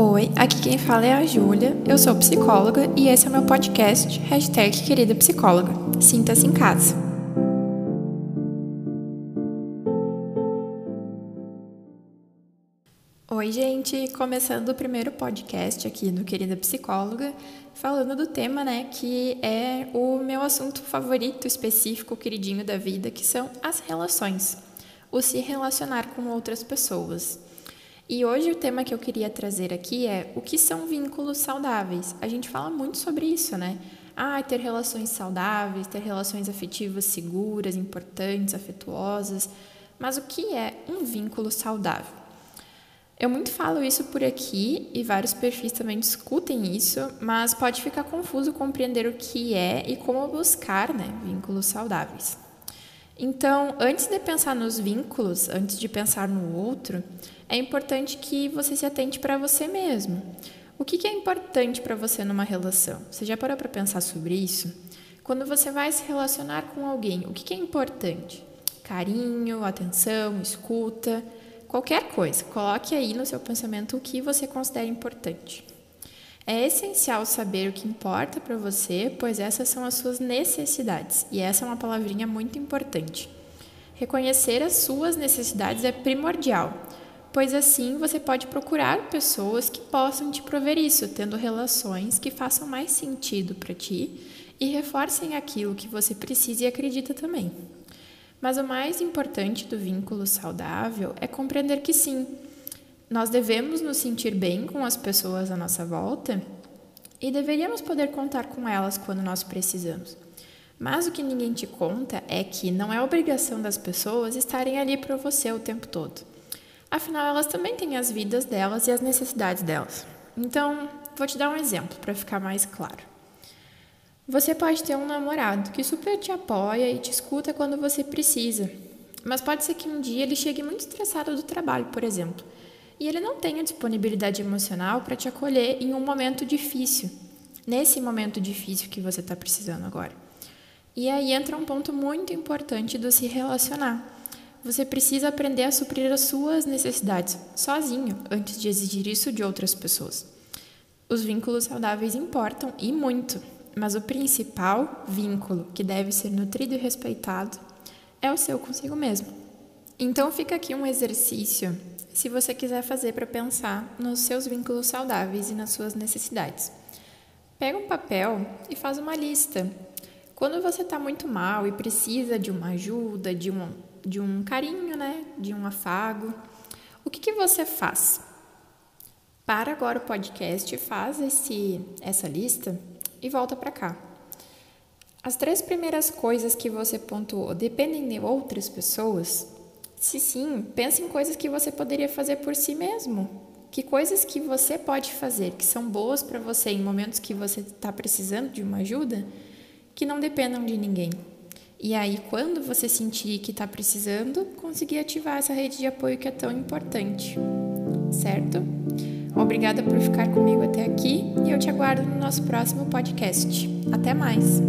Oi, aqui quem fala é a Júlia, eu sou psicóloga e esse é o meu podcast, hashtag querida psicóloga. Sinta-se em casa. Oi, gente, começando o primeiro podcast aqui do Querida Psicóloga, falando do tema, né, que é o meu assunto favorito específico, queridinho da vida, que são as relações, o se relacionar com outras pessoas. E hoje o tema que eu queria trazer aqui é o que são vínculos saudáveis. A gente fala muito sobre isso, né? Ah, ter relações saudáveis, ter relações afetivas seguras, importantes, afetuosas. Mas o que é um vínculo saudável? Eu muito falo isso por aqui e vários perfis também discutem isso, mas pode ficar confuso compreender o que é e como buscar né, vínculos saudáveis. Então, antes de pensar nos vínculos, antes de pensar no outro, é importante que você se atente para você mesmo. O que, que é importante para você numa relação? Você já parou para pensar sobre isso? Quando você vai se relacionar com alguém, o que, que é importante? Carinho, atenção, escuta, qualquer coisa. Coloque aí no seu pensamento o que você considera importante. É essencial saber o que importa para você, pois essas são as suas necessidades, e essa é uma palavrinha muito importante. Reconhecer as suas necessidades é primordial, pois assim você pode procurar pessoas que possam te prover isso, tendo relações que façam mais sentido para ti e reforcem aquilo que você precisa e acredita também. Mas o mais importante do vínculo saudável é compreender que sim, nós devemos nos sentir bem com as pessoas à nossa volta e deveríamos poder contar com elas quando nós precisamos. Mas o que ninguém te conta é que não é obrigação das pessoas estarem ali para você o tempo todo. Afinal, elas também têm as vidas delas e as necessidades delas. Então, vou te dar um exemplo para ficar mais claro. Você pode ter um namorado que super te apoia e te escuta quando você precisa, mas pode ser que um dia ele chegue muito estressado do trabalho, por exemplo e ele não tem a disponibilidade emocional para te acolher em um momento difícil, nesse momento difícil que você está precisando agora. E aí entra um ponto muito importante do se relacionar. Você precisa aprender a suprir as suas necessidades sozinho antes de exigir isso de outras pessoas. Os vínculos saudáveis importam e muito, mas o principal vínculo que deve ser nutrido e respeitado é o seu consigo mesmo. Então fica aqui um exercício se você quiser fazer para pensar nos seus vínculos saudáveis e nas suas necessidades. Pega um papel e faz uma lista. Quando você está muito mal e precisa de uma ajuda, de um, de um carinho, né? de um afago, o que, que você faz? Para agora o podcast, faz esse, essa lista e volta para cá. As três primeiras coisas que você pontuou dependem de outras pessoas? Se sim, pense em coisas que você poderia fazer por si mesmo. Que coisas que você pode fazer que são boas para você em momentos que você está precisando de uma ajuda, que não dependam de ninguém. E aí, quando você sentir que está precisando, conseguir ativar essa rede de apoio que é tão importante. Certo? Obrigada por ficar comigo até aqui e eu te aguardo no nosso próximo podcast. Até mais!